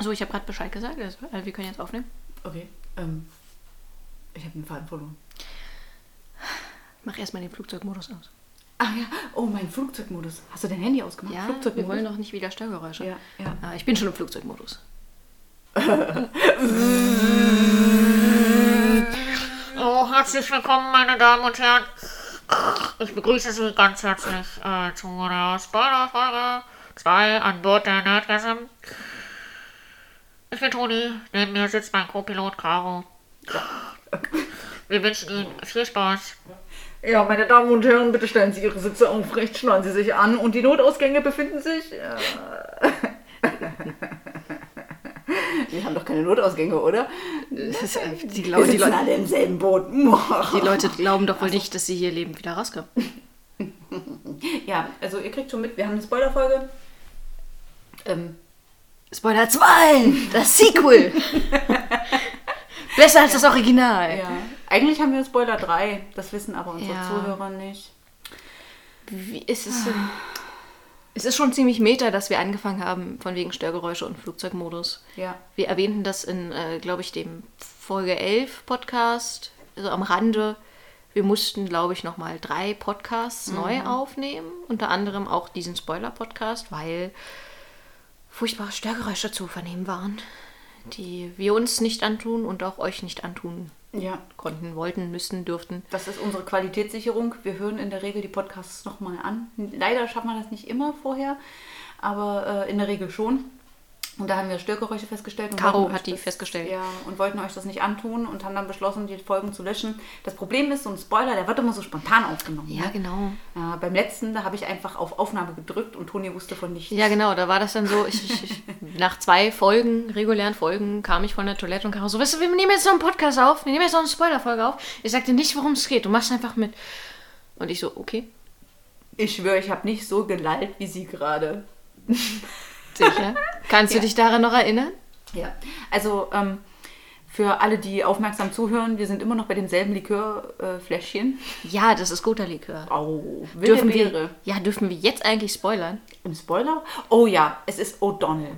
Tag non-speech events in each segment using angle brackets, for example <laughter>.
So, ich habe gerade Bescheid gesagt. Also, äh, wir können jetzt aufnehmen. Okay. Ähm, ich habe den Faden verloren. Mach erstmal den Flugzeugmodus aus. Ah ja, oh, mein Flugzeugmodus. Hast du dein Handy ausgemacht? Ja, Flugzeugmodus? wir wollen doch nicht wieder Störgeräusche. Ja, ja. Ah, ich bin schon im Flugzeugmodus. <laughs> Oh, herzlich willkommen, meine Damen und Herren. Ich begrüße Sie ganz herzlich äh, zu der Spoiler-Folge 2 an Bord der Nerdgasm. Ich bin Toni, neben mir sitzt mein Co-Pilot Caro. Wir wünschen Ihnen viel Spaß. Ja, meine Damen und Herren, bitte stellen Sie Ihre Sitze aufrecht, schnallen Sie sich an und die Notausgänge befinden sich. Äh, <laughs> Wir haben doch keine Notausgänge, oder? Das ist, äh, die, Wir glaub, die, sitzen Leute, alle im selben Boot. <laughs> die Leute glauben doch wohl nicht, dass sie hier lebend wieder rauskommen. <laughs> Ja, also ihr kriegt schon mit, wir haben eine Spoilerfolge. Ähm, Spoiler 2! Das Sequel! <laughs> Besser als das Original. ja. Eigentlich haben wir Spoiler 3, das wissen aber unsere Ja. Zuhörer nicht. Wie ist es denn? Es ist schon ziemlich meta, dass wir angefangen haben, von wegen Störgeräusche und Flugzeugmodus. Ja. Wir erwähnten das in, äh, glaube ich, dem Folge 11 Podcast, also am Rande. Wir mussten, glaube ich, nochmal drei Podcasts neu aufnehmen. Unter anderem auch diesen Spoiler-Podcast, weil furchtbare Störgeräusche zu vernehmen waren, die wir uns nicht antun und auch euch nicht antun Ja, konnten, wollten, müssen, dürften. das ist unsere Qualitätssicherung. Wir hören in der Regel die Podcasts nochmal an. Leider schaffen wir das nicht immer vorher, aber äh, in der Regel schon. Und da haben wir Störgeräusche festgestellt. Und Caro hat die festgestellt. Ja, und wollten euch das nicht antun und haben dann beschlossen, die Folgen zu löschen. Das Problem ist, so ein Spoiler, der wird immer so spontan aufgenommen. Ja, ne? genau. Ja, beim letzten, da habe ich einfach auf Aufnahme gedrückt und Toni wusste von nichts. Ja, genau, da war das dann so, ich, ich, ich, nach zwei Folgen, regulären Folgen, kam ich von der Toilette und kam so, weißt du, wir nehmen jetzt noch einen Podcast auf, wir nehmen jetzt noch eine Spoilerfolge auf. Ich sagte nicht, worum es geht, du machst einfach mit. Und ich so, okay, Ich schwöre, ich habe nicht so gelallt wie sie gerade. Sicher. Kannst du Ja. dich daran noch erinnern? Ja, also ähm, für alle, die aufmerksam zuhören, wir sind immer noch bei demselben Likörfläschchen. Äh. Ja, das ist guter Likör. Wilde Dürfen wir, ja, dürfen wir jetzt eigentlich spoilern? Im Spoiler? Oh ja, es ist O'Donnell.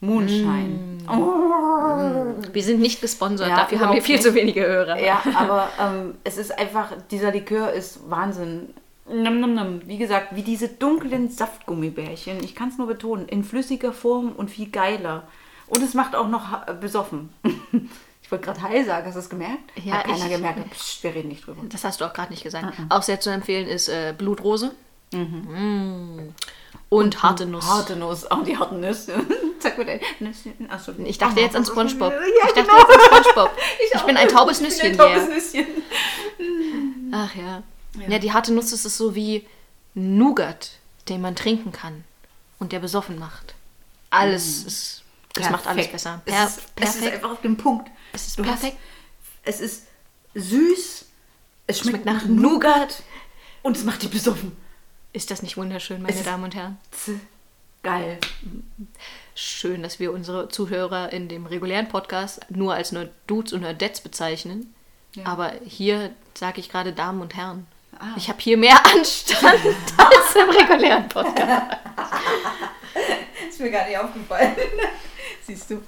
Moonshine. Oh. Wir sind nicht gesponsert, Ja, dafür haben wir viel nicht. zu wenige Hörer. Ja, aber ähm, es ist einfach, dieser Likör ist Wahnsinn. Nom, nom, nom. Wie gesagt, wie diese dunklen Saftgummibärchen. Ich kann es nur betonen. In flüssiger Form und viel geiler. Und es macht auch noch ha- besoffen. <laughs> Ich wollte gerade heil sagen, hast du es gemerkt? Ja, Hat keiner ich- gemerkt. Psst, wir reden nicht drüber. Das hast du auch gerade nicht gesagt. Mhm. Auch sehr zu empfehlen ist äh, Blutrose. Mm. Und harte Nuss. Harte Nuss. Oh, die harten Nüsse. <laughs> Sag mir Nüsschen. Achso, Ich dachte jetzt an SpongeBob. Ja, ich dachte genau. jetzt an SpongeBob. <laughs> Ich, auch. bin ein taubes Ich bin Nüsschen ein taubes. Nüsschen. Ach ja. Ja. die harte Nuss ist so wie Nougat, den man trinken kann und der besoffen macht. Alles ist. Das macht alles Perfekt. besser. Es Per ist, es ist perfekt. einfach auf dem Punkt. Es ist Du perfekt. Hast, es ist süß, es schmeckt, schmeckt nach nach Nougat und es macht dich besoffen. Ist das nicht wunderschön, meine Es Damen und Herren? Geil. Schön, dass wir unsere Zuhörer in dem regulären Podcast nur als nur Dudes und Nerdettes bezeichnen. Ja. Aber hier sage ich gerade Damen und Herren. Ah. Ich habe hier mehr <laughs> Anstand als im regulären Podcast. <laughs> Ist mir gar nicht aufgefallen. <laughs> Siehst du,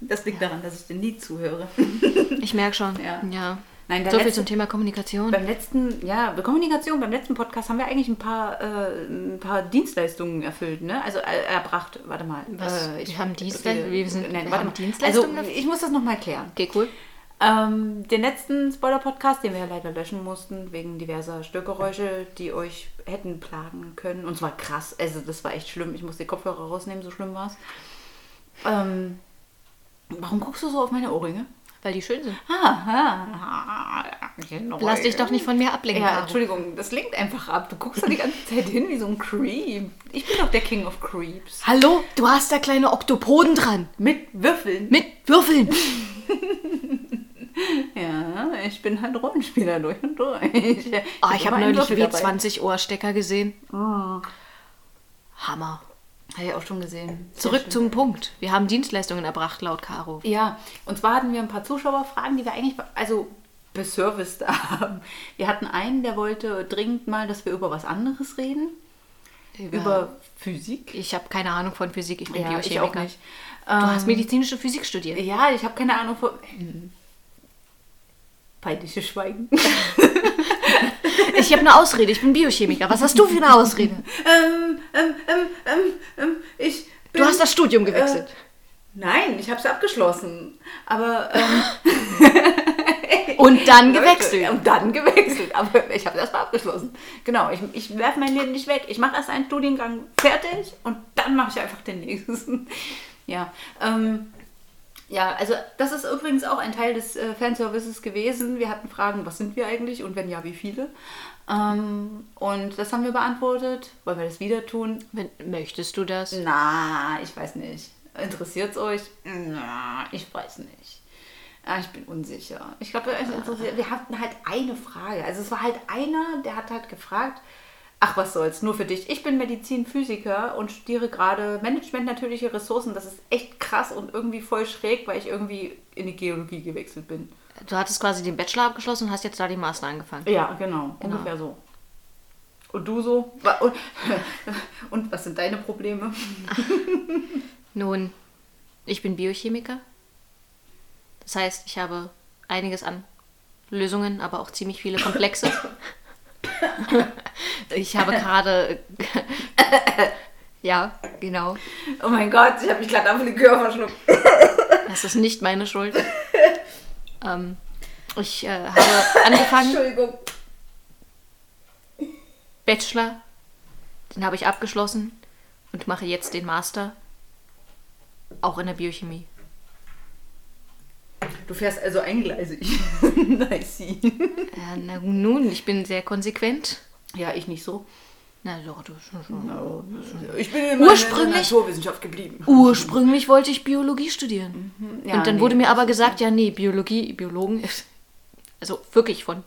das liegt daran, dass ich dir nie zuhöre. Ich merke schon. Ja. Ja. Nein, so viel letzte- zum Thema Kommunikation. Beim letzten, ja, Kommunikation, beim letzten Podcast haben wir eigentlich ein paar, äh, ein paar Dienstleistungen erfüllt, ne? Also äh, erbracht, warte mal. Was? Äh, Wir haben Dienstleistungen? wir- Wir sind- nein, wir warte haben mal. Dienstleistungen Also, ich muss das nochmal klären. Okay, cool. Ähm, den letzten Spoiler-Podcast, den wir ja leider löschen mussten, wegen diverser Störgeräusche, die euch hätten plagen können. Und zwar krass, also das war echt schlimm. Ich musste die Kopfhörer rausnehmen, so schlimm war es. Ähm, warum guckst du so auf meine Ohrringe? Weil die schön sind. Ah, ah, genau. Lass dich doch nicht von mir ablenken. Ja. Entschuldigung, das lenkt einfach ab. Du guckst da die ganze Zeit hin wie so ein Creep. Ich bin doch der King of Creeps. Hallo, du hast da kleine Oktopoden dran. Mit Würfeln. Mit Würfeln. <laughs> <laughs> Ja, ich bin halt Rollenspieler durch und durch. Ich, Oh, ich habe neulich Würfel dabei. W20-Ohrstecker gesehen. Hammer. Habe ich auch schon gesehen. Sehr Zurück schön. zum Punkt. Wir haben Dienstleistungen erbracht, laut Caro. Ja, und zwar hatten wir ein paar Zuschauerfragen, die wir eigentlich also beserviced <laughs> haben. Wir hatten einen, der wollte dringend mal, dass wir über was anderes reden. Über Physik? Ich habe keine Ahnung von Physik, ich bin Ja, ich Biochemiker. auch nicht. Du hast medizinische Physik studiert. Ja, ich habe keine Ahnung von. Peinliches Schweigen. Ich habe eine Ausrede, ich bin Biochemiker. Was hast du für eine Ausrede? ähm, ähm, ähm, ähm, ähm, ich. Du hast das Studium gewechselt. Nein, ich habe es abgeschlossen. Aber. Ähm, <laughs> Und dann gewechselt. Und dann gewechselt. Aber ich habe das mal abgeschlossen. Genau, ich, ich werfe mein Leben nicht weg. Ich mache erst einen Studiengang fertig und dann mache ich einfach den nächsten. Ja, ähm, ja, also das ist übrigens auch ein Teil des äh, Fanservices gewesen. Wir hatten Fragen, was sind wir eigentlich und wenn ja, wie viele? Ähm, und das haben wir beantwortet. Wollen wir das wieder tun? Wenn, möchtest du das? Na, ich weiß nicht. Interessiert es euch? Na, ich weiß nicht. Ja, ich bin unsicher. Ich glaube. Wir hatten halt eine Frage. Also es war halt einer, der hat halt gefragt, ach was soll's, nur für dich. Ich bin Medizinphysiker und studiere gerade Management natürliche Ressourcen. Das ist echt krass und irgendwie voll schräg, weil ich irgendwie in die Geologie gewechselt bin. Du hattest quasi den Bachelor abgeschlossen und hast jetzt da den Master angefangen. Ja, genau, ungefähr so. Und du so? <laughs> Und was sind deine Probleme? <laughs> Nun, ich bin Biochemiker. Das heißt, ich habe einiges an Lösungen, aber auch ziemlich viele komplexe. <laughs> ich habe <laughs> gerade. <laughs> ja, genau. Oh mein Gott, ich habe mich gerade auf Likör verschluckt. <laughs> Das ist nicht meine Schuld. ähm, ich äh, habe angefangen, Entschuldigung. Bachelor, den habe ich abgeschlossen und mache jetzt den Master, auch in der Biochemie. Du fährst also eingleisig. nice. Ja, na nun, ich bin sehr konsequent. Ja, ich nicht so. Na doch, du schon. schon. Ich bin in Ursprünglich- Naturwissenschaft geblieben. Ursprünglich wollte ich Biologie studieren. Ja, und dann nee, wurde mir aber gesagt, ja, nee, Biologie, Biologen, also wirklich von,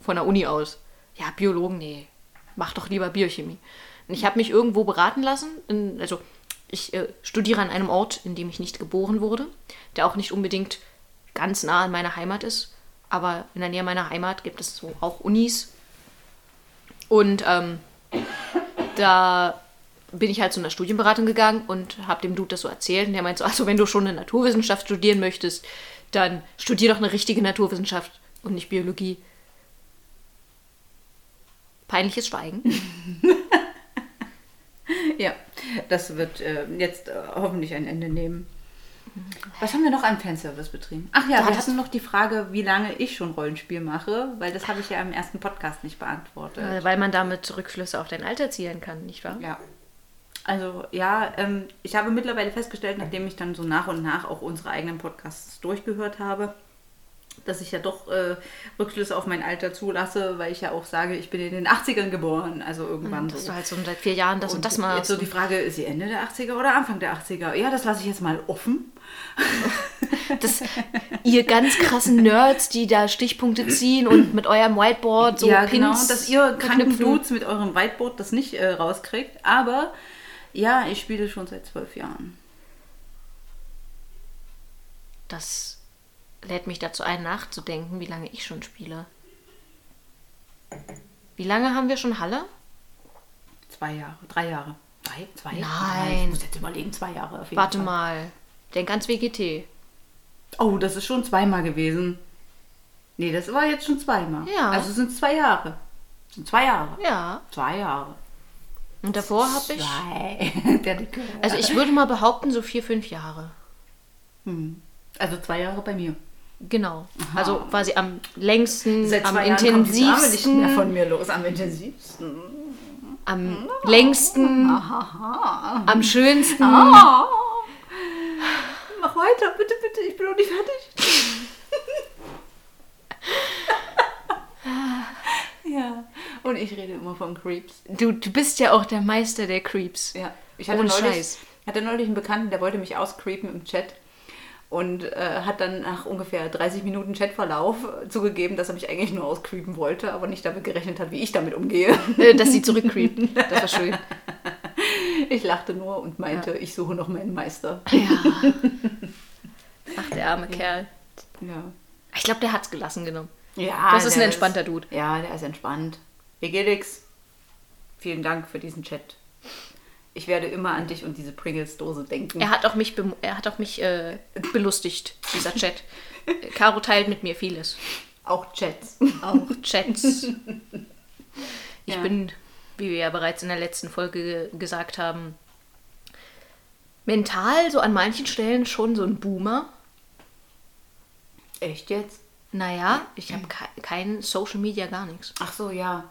von der Uni aus. Ja, Biologen, nee, mach doch lieber Biochemie. Und ich habe mich irgendwo beraten lassen, in, also ich äh, studiere an einem Ort, in dem ich nicht geboren wurde, der auch nicht unbedingt ganz nah an meiner Heimat ist, aber in der Nähe meiner Heimat gibt es so auch Unis. Und ähm, da bin ich halt zu einer Studienberatung gegangen und habe dem Dude das so erzählt. Und der meint so, also wenn du schon eine Naturwissenschaft studieren möchtest, dann studier doch eine richtige Naturwissenschaft und nicht Biologie. Peinliches Schweigen. <laughs> Ja, das wird äh, jetzt äh, hoffentlich ein Ende nehmen. Was haben wir noch an Fanservice betrieben? Ach ja, wir hattest- hatten noch die Frage, wie lange ich schon Rollenspiel mache, weil das habe ich ja im ersten Podcast nicht beantwortet. Äh, Weil man damit Rückschlüsse auf dein Alter zielen kann, nicht wahr? Ja. Also ja, ähm, ich habe mittlerweile festgestellt, nachdem ich dann so nach und nach auch unsere eigenen Podcasts durchgehört habe, dass ich ja doch äh, Rückschlüsse auf mein Alter zulasse, weil ich ja auch sage, ich bin in den 80ern geboren, also irgendwann Dass so. du halt so seit vier Jahren das und, das mal. Jetzt so die Frage, ist sie Ende der 80er oder Anfang der 80er? Ja, das lasse ich jetzt mal offen. <laughs> das, ihr ganz krassen Nerds, die da Stichpunkte ziehen und mit eurem Whiteboard so ja, Pins genau, dass ihr kranken. Dudes mit eurem Whiteboard das nicht äh, rauskriegt. Aber ja, ich spiele schon seit zwölf Jahren. Das lädt mich dazu ein, nachzudenken, wie lange ich schon spiele. Wie lange haben wir schon Halle? Zwei Jahre, drei Jahre. Drei? Zwei? Nein. Ich muss jetzt überlegen, zwei Jahre auf jeden Warte Fall. mal. Denk ans WGT. Oh, das ist schon zweimal gewesen. Nee, das war jetzt schon zweimal. Ja. Also es sind zwei Jahre. Sind zwei Jahre. Ja. Zwei Jahre. Und davor habe ich. Zwei. <laughs> Also ich würde mal behaupten, so vier, fünf Jahre. Hm. Also zwei Jahre bei mir. Genau. Also quasi am längsten, Seit am Jahren Dame nicht mehr intensivsten, von mir los. Am intensivsten. am längsten, am schönsten. Ah. Mach weiter, bitte, bitte. Ich bin noch nicht fertig. <laughs> ja. Und ich rede immer von Creeps. Du, du bist ja auch der Meister der Creeps. Ja, ich hatte Ohne neulich, Scheiß. hatte neulich einen Bekannten, der wollte mich auscreepen im Chat und äh, hat dann nach ungefähr 30 Minuten Chatverlauf zugegeben, dass er mich eigentlich nur auscreepen wollte, aber nicht damit gerechnet hat, wie ich damit umgehe. Äh, Dass sie zurückcreept. Das war schön. <laughs> Ich lachte nur und meinte, ich suche noch meinen Meister. Ja. Ach, der arme Kerl. Ja. Ich glaube, der hat's gelassen genommen. ja Das ist ein entspannter Dude. Ja, der ist entspannt. Vegelix, vielen Dank für diesen Chat. Ich werde immer an dich und diese Pringles-Dose denken. Er hat auch mich, er hat auch mich äh, belustigt, dieser Chat. Äh, Caro teilt mit mir vieles. Auch Chats. Auch Chats. <laughs> Ich Ja. bin, wie wir ja bereits in der letzten Folge ge- gesagt haben, mental so an manchen Stellen schon so ein Boomer. Echt jetzt? Naja, ich habe ke kein Social Media, gar nichts. Ach so, ja.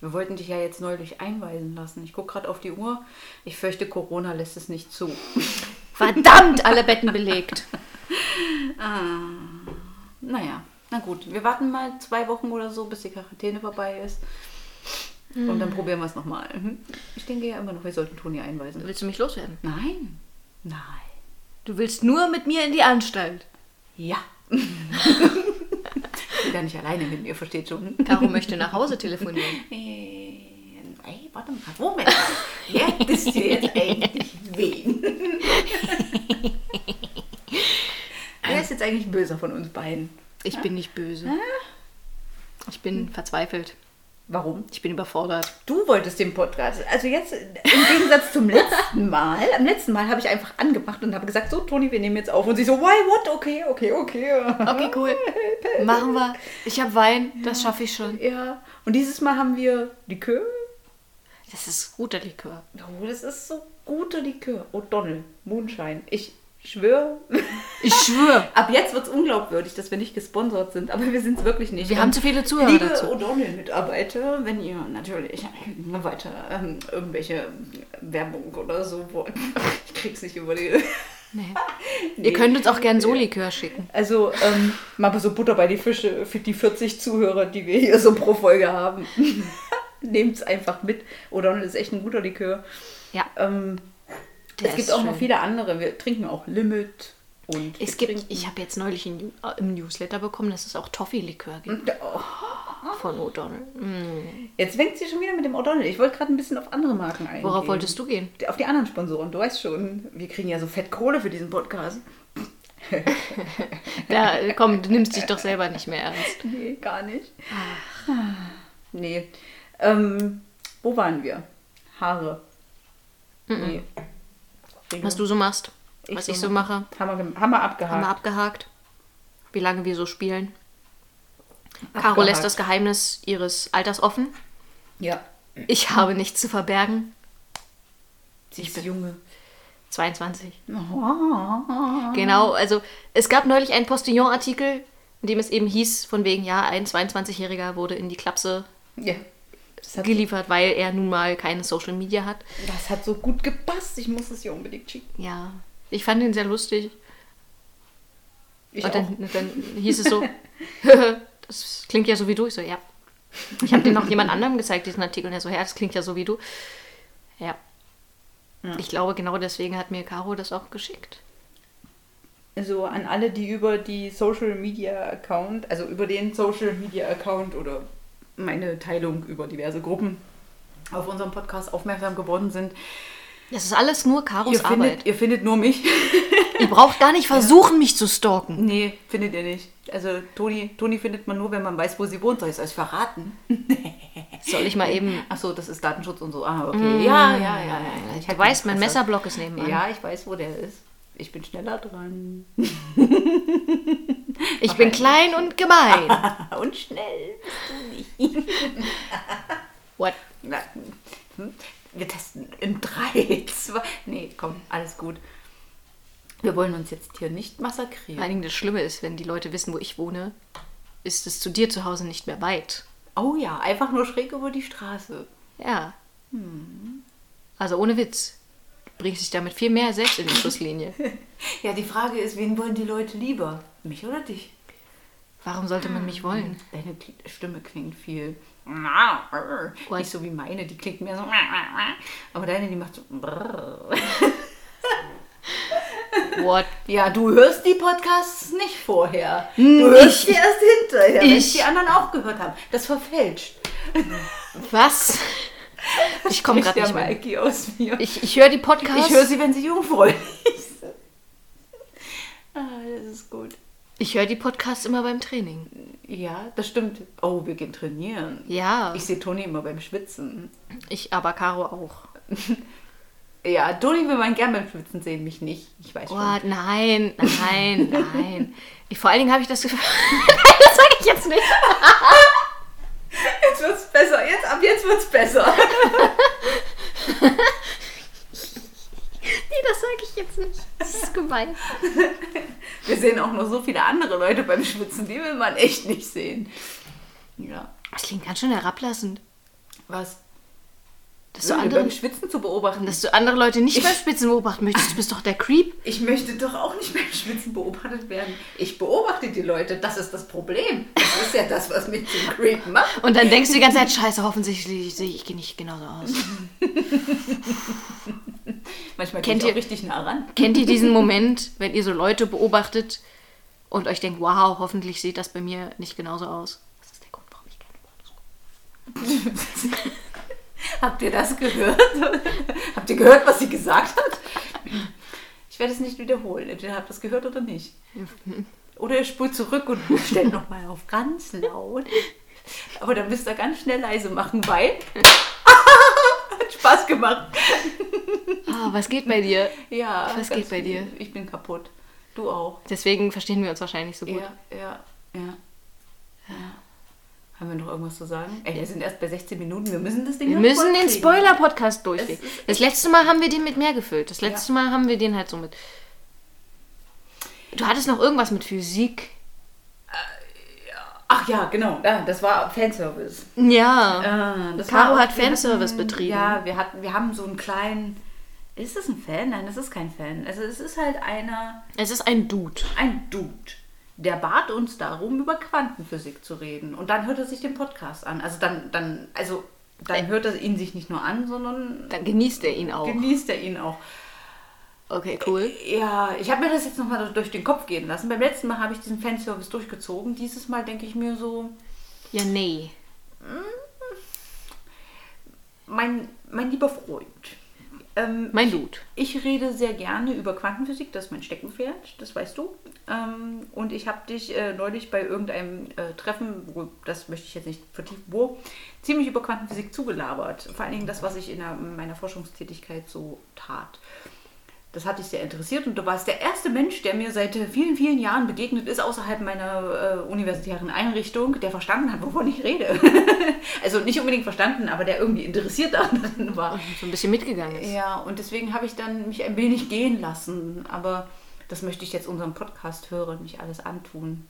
Wir wollten dich ja jetzt neulich einweisen lassen. Ich gucke gerade auf die Uhr. Ich fürchte, Corona lässt es nicht zu. <laughs> Verdammt, alle Betten belegt. <laughs> Naja, na gut. Wir warten mal zwei Wochen oder so, bis die Quarantäne vorbei ist. Und dann probieren wir es nochmal. Mhm. Ich denke ja immer noch, wir sollten Toni einweisen. Willst du mich loswerden? Nein. Nein. Du willst nur mit mir in die Anstalt. Ja. <laughs> gar nicht alleine mit mir, versteht schon. Caro möchte nach Hause telefonieren. <laughs> Äh, Ey, warte mal. Moment. Wer bist du jetzt eigentlich wen? <laughs> Wer ist jetzt eigentlich böser von uns beiden? Ich bin nicht böse. Ich bin verzweifelt. Warum? Ich bin überfordert. Du wolltest den Podcast. Also jetzt im Gegensatz zum letzten <laughs> Mal. Am letzten Mal habe ich einfach angemacht und habe gesagt, so Toni, wir nehmen jetzt auf. Und sie so, why, what? Okay, okay, okay. Okay, cool. <laughs> Machen wir. Ich habe Wein, das schaffe ich schon. Ja. Und dieses Mal haben wir Likör. Das ist guter Likör. Oh, das ist so guter Likör. O'Donnell, Moonshine. Ich schwöre, Ich schwöre. <laughs> ab jetzt wird es unglaubwürdig, dass wir nicht gesponsert sind. Aber wir sind es wirklich nicht. Wir haben zu viele Zuhörer Liebe. O'Donnell-Mitarbeiter, wenn ihr natürlich <laughs> weiter ähm, irgendwelche Werbung oder so wollt. <laughs> Ich krieg's nicht über die... Nee. Ihr könnt uns auch gern so Likör schicken. Also, ähm, mal so Butter bei die Fische für die 40 Zuhörer, die wir hier so pro Folge haben. Nehmt's einfach mit. O'Donnell ist echt ein guter Likör. Ja. Ähm, Der es gibt auch noch schön. viele andere. Wir trinken auch Limit. Und Es gibt, ich habe jetzt neulich in, im Newsletter bekommen, dass es auch Toffee-Likör gibt Oh, von O'Donnell. Mm. jetzt fängt sie schon wieder mit dem O'Donnell. Ich wollte gerade ein bisschen auf andere Marken eingehen. Worauf wolltest du gehen? Auf die anderen Sponsoren. Du weißt schon, wir kriegen ja so fett Kohle für diesen Podcast. Ja, komm, du nimmst dich doch selber nicht mehr ernst. <laughs> Nee, gar nicht. Nee. Ähm, wo waren wir? Haare. Nee. Was du so machst, Ich was so ich so mache, Haben wir, abgehakt. haben wir abgehakt. Wie lange wir so spielen. Caro Abgehakt. lässt das Geheimnis ihres Alters offen. Ja. Ich habe nichts zu verbergen. Sie ist Junge. 22. Oh. Genau, also es gab neulich einen Postillon-Artikel, in dem es eben hieß, von wegen, ja, ein 22-Jähriger wurde in die Klapse Ja. Geliefert, weil er nun mal keine Social Media hat. das hat so gut gepasst. Ich muss es ihr unbedingt schicken. Ja, ich fand ihn sehr lustig. Ich und dann, dann hieß es so, <laughs> <laughs> das klingt ja so wie du. Ich so, ja. Ich habe den noch jemand anderem gezeigt, diesen Artikel, und er so, ja, das klingt ja so wie du. Ja. Ich glaube, genau deswegen hat mir Caro das auch geschickt. Also an alle, die über die Social Media Account, also über den Social Media Account oder meine Teilung über diverse Gruppen auf unserem Podcast aufmerksam geworden sind. Das ist alles nur Caros Ihr findet, Arbeit. ihr findet nur mich. <laughs> Ihr braucht gar nicht versuchen, mich zu stalken. nee, findet ihr nicht. Also Toni, Toni findet man nur, wenn man weiß, wo sie wohnt. Soll ich es euch verraten? <laughs> Soll ich mal eben. Achso, das ist Datenschutz und so. Ah, okay. Ja, ja, ja. ja. Ich weißt, mein Interesse. Messerblock ist nebenan. Ja, ich weiß, wo der ist. Ich bin schneller dran. Ich bin klein und gemein. <laughs> Und schnell bist du nicht. What? Na, hm? Wir testen in drei, zwei. Nee, komm, alles gut. Wir wollen uns jetzt hier nicht Vor massakrieren. allen Dingen das Schlimme ist, wenn die Leute wissen, wo ich wohne, ist es zu dir zu Hause nicht mehr weit. Oh ja, einfach nur schräg über die Straße. Ja. Also ohne Witz. Du bringst dich damit viel mehr selbst in die Schusslinie. <laughs> Ja, die Frage ist, wen wollen die Leute lieber? Mich oder dich? Warum sollte man mich wollen? Deine Stimme klingt viel. What? Nicht so wie meine, die klingt mehr so. Aber deine, die macht so. <laughs> What? Ja, du hörst die Podcasts nicht vorher. Hm, Du hörst ich- die erst hinterher, wenn ich- die anderen auch gehört haben. Das verfälscht. Was? Ich komme gerade nicht mehr. Mikey aus mir. Ich, ich höre die Podcasts. Ich höre sie, wenn sie jungfräulich <laughs> sind. Ah, das ist gut. Ich höre die Podcasts immer beim Training. Ja, das stimmt. Oh, wir gehen trainieren. Ja. Ich sehe Toni immer beim Schwitzen. Ich, aber Caro auch. <laughs> Ja, Toni will man gern beim Schwitzen sehen, mich nicht. Ich weiß Oh, schon. nein, nein, <laughs> nein. Ich, vor allen Dingen habe ich das Gefühl. nein, das sage ich jetzt nicht. Jetzt wird's besser. <laughs> Nee, das sage ich jetzt nicht. Das ist gemein. Wir sehen auch noch so viele andere Leute beim Schwitzen, die will man echt nicht sehen. Ja. Das klingt ganz schön herablassend. Was? Dass du, andere, beim Schwitzen zu beobachten. dass du andere Leute nicht beim Spitzen beobachten möchtest. Du bist doch der Creep. <laughs> Ich möchte doch auch nicht beim Schwitzen beobachtet werden. Ich beobachte die Leute, das ist das Problem. Das ist ja das, was mich zum Creep macht. Und dann denkst du die ganze Zeit, scheiße, hoffentlich sehe ich nicht genauso aus. <laughs> Manchmal Kennt ich ihr- auch richtig nah ran. Kennt ihr diesen <laughs> Moment, wenn ihr so Leute beobachtet und euch denkt, wow, hoffentlich sieht das bei mir nicht genauso aus? Das ist der Grund, warum ich keine gucke. <laughs> Habt ihr das gehört? <laughs> Habt ihr gehört, was sie gesagt hat? Ich werde es nicht wiederholen. Entweder habt ihr es gehört oder nicht. Oder ihr spult zurück und <laughs> stellt nochmal auf ganz laut. Aber dann müsst ihr ganz schnell leise machen, weil. Hat Spaß gemacht. Ah, was geht bei dir? Ja. Was geht bei dir? Ich bin kaputt. Du auch. Deswegen verstehen wir uns wahrscheinlich so gut. Ja, ja, ja. ja. Haben wir noch irgendwas zu sagen? Ey, wir sind erst bei 16 Minuten. Wir müssen das Ding Wir müssen den. Spoiler-Podcast durchgehen. Das letzte Mal haben wir den mit mehr gefüllt. Das letzte Mal haben wir den halt so mit. Du hattest noch irgendwas mit Physik. Ach ja, genau. Ja, das war Fanservice. Ja. Das Caro hat Fanservice hatten- betrieben. Ja, wir, hatten, wir haben so einen kleinen. Ist es ein Fan? Nein, das ist kein Fan. Also es ist halt einer, Es ist ein Dude. ein Dude. Der bat uns darum, über Quantenphysik zu reden. Und dann hört er sich den Podcast an. Also dann, dann, also dann hört er ihn sich nicht nur an, sondern Dann genießt er ihn auch. genießt er ihn auch. Okay, cool. Ja, ich habe mir das jetzt nochmal durch den Kopf gehen lassen. Beim letzten Mal habe ich diesen Fanservice durchgezogen. Dieses Mal denke ich mir so, Ja, nee. mein, mein lieber Freund. Ähm, Mein Dude. Ich rede sehr gerne über Quantenphysik, das ist mein Steckenpferd, das weißt du. Ähm, und ich habe dich äh, neulich bei irgendeinem äh, Treffen, wo, das möchte ich jetzt nicht vertiefen, wo, ziemlich über Quantenphysik zugelabert. Vor allen Dingen das, was ich in, der, in meiner Forschungstätigkeit so tat. Das hat dich sehr interessiert und du warst der erste Mensch, der mir seit äh, vielen, vielen Jahren begegnet ist, außerhalb meiner äh, universitären Einrichtung, der verstanden hat, wovon ich rede. <laughs> also nicht unbedingt verstanden, aber der irgendwie interessiert <laughs> daran war. So ein bisschen mitgegangen ist. Ja, und deswegen habe ich dann mich ein wenig gehen lassen. Aber das möchte ich jetzt unserem Podcast-Hörern nicht alles antun.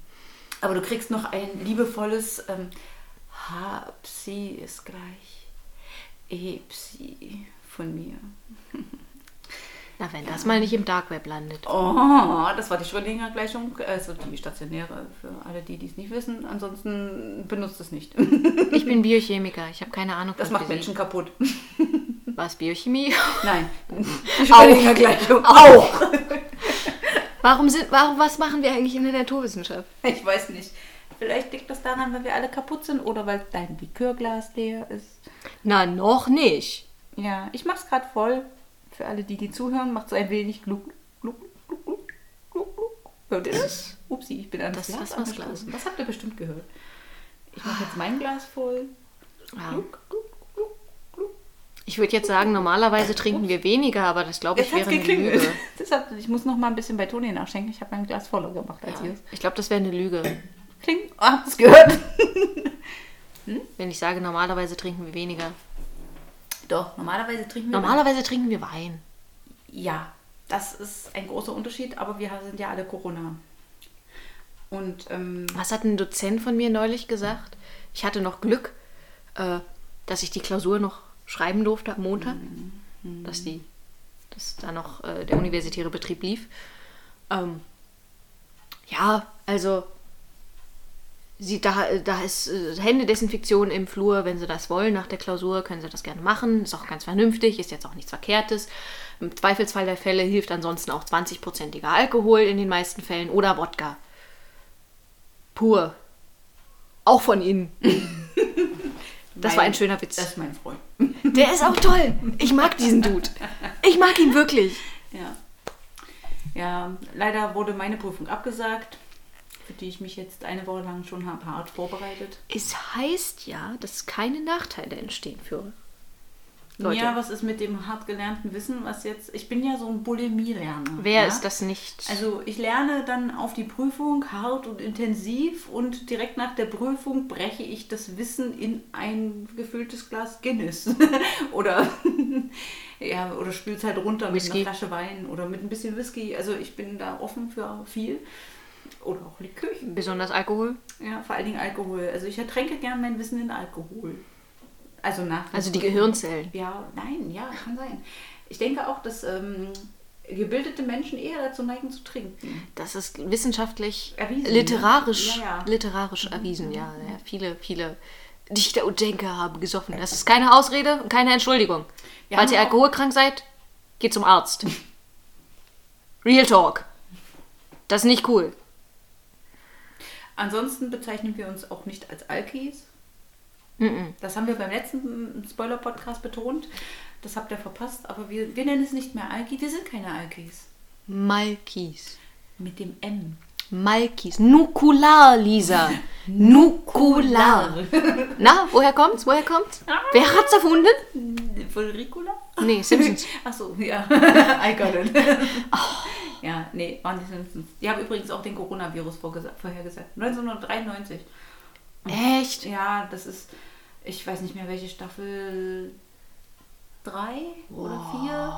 Aber du kriegst noch ein liebevolles ähm, Hapsi ist gleich Epsi von mir. <laughs> Na, wenn das mal nicht im Dark Web landet. Oh, das war die Schrödinger-Gleichung, also die stationäre für alle, die die es nicht wissen. Ansonsten benutzt es nicht. <laughs> Ich bin Biochemiker. Ich habe keine Ahnung Das macht. Menschen kaputt. <laughs> Was, Biochemie? Nein, <laughs> die Schrödinger-Gleichung Auch. warum sind, warum, was machen wir eigentlich in der Naturwissenschaft? Ich weiß nicht. Vielleicht liegt das daran, weil wir alle kaputt sind oder weil dein Likörglas leer ist. Na, noch nicht. Ja, ich mach's gerade voll. Für alle, die die zuhören, macht so ein wenig gluck, gluck, gluck, gluck, gluck, gluck. Hört ihr das? Upsi, ich bin an das, Das- Glas angestoßen. Das habt ihr bestimmt gehört. Ich mache jetzt mein Glas voll. Ja. Gluck, gluck, gluck, gluck. Ich würde jetzt sagen, normalerweise trinken wir weniger, aber das glaube ich Jetzt wäre eine geklingelt. Lüge. <laughs> Das hat, ich muss noch mal ein bisschen bei Toni nachschenken. Ich habe mein Glas voller gemacht als ihr. Ich glaube, das wäre eine Lüge. Kling. Ah, hast gehört? <laughs> Wenn ich sage, normalerweise trinken wir weniger. Doch, normalerweise trinken wir. Normalerweise trinken wir Wein. Ja, das ist ein großer Unterschied, aber wir sind ja alle Corona. Und ähm, Was hat ein Dozent von mir neulich gesagt? Ich hatte noch Glück, äh, dass ich die Klausur noch schreiben durfte am Montag. Dass, die, dass da noch äh, der universitäre Betrieb lief. Ähm, ja, also sie, da, da ist äh, Händedesinfektion im Flur, wenn sie das wollen nach der Klausur, können sie das gerne machen. Ist auch ganz vernünftig, ist jetzt auch nichts Verkehrtes. Im Zweifelsfall der Fälle hilft ansonsten auch 20-prozentiger Alkohol in den meisten Fällen oder Wodka. Pur. Auch von ihnen. <laughs> Das war ein schöner Witz. Das ist mein Freund. <laughs> Der ist auch toll. Ich mag diesen Dude. Ich mag ihn wirklich. Ja. Ja, leider wurde meine Prüfung abgesagt, für die ich mich jetzt eine Woche lang schon habe hart vorbereitet. Es heißt ja, dass keine Nachteile entstehen für Leute. Ja, was ist mit dem hart gelernten Wissen, was jetzt. Ich bin ja so ein Bulimie-Lerner. Wer ja? ist das nicht? Also ich lerne dann auf die Prüfung hart und intensiv und direkt nach der Prüfung breche ich das Wissen in ein gefülltes Glas Guinness. <laughs> oder <laughs> ja, oder spüle es halt runter mit Whisky. einer Flasche Wein oder mit ein bisschen Whisky. Also ich bin da offen für viel. Oder auch Likör. Besonders Alkohol? Ja, vor allen Dingen Alkohol. Also ich ertränke gern mein Wissen in Alkohol. Also nach. Also die Gehirnzellen. Ja, nein, ja, kann sein. Ich denke auch, dass ähm, gebildete Menschen eher dazu neigen zu trinken. Das ist wissenschaftlich, Erwiesen, literarisch, ne? Ja, ja. literarisch erwiesen, ja, ja. Viele, viele Dichter und Denker haben gesoffen. Das ist keine Ausrede und keine Entschuldigung. Wir Falls ihr auch- alkoholkrank seid, geht zum Arzt. <laughs> Real Talk. Das ist nicht cool. Ansonsten bezeichnen wir uns auch nicht als Alkis. Mhm. Das haben wir beim letzten Spoiler-Podcast betont. Das habt ihr verpasst, aber wir, wir nennen es nicht mehr Alki. Wir sind keine Alkis. Malkis. Mit dem M. Malkis. Nukular, Lisa. <laughs> Nukular. Na, woher kommt's? Woher kommt's? Wer hat's erfunden? Von Ricola? Nee, Simpsons. <laughs> Achso, ja. <laughs> I got it. Ja, nee, waren die Simpsons. Die haben übrigens auch den Coronavirus vorhergesagt. 1993. Echt? Ja, das ist, ich weiß nicht mehr welche Staffel, drei oder vier.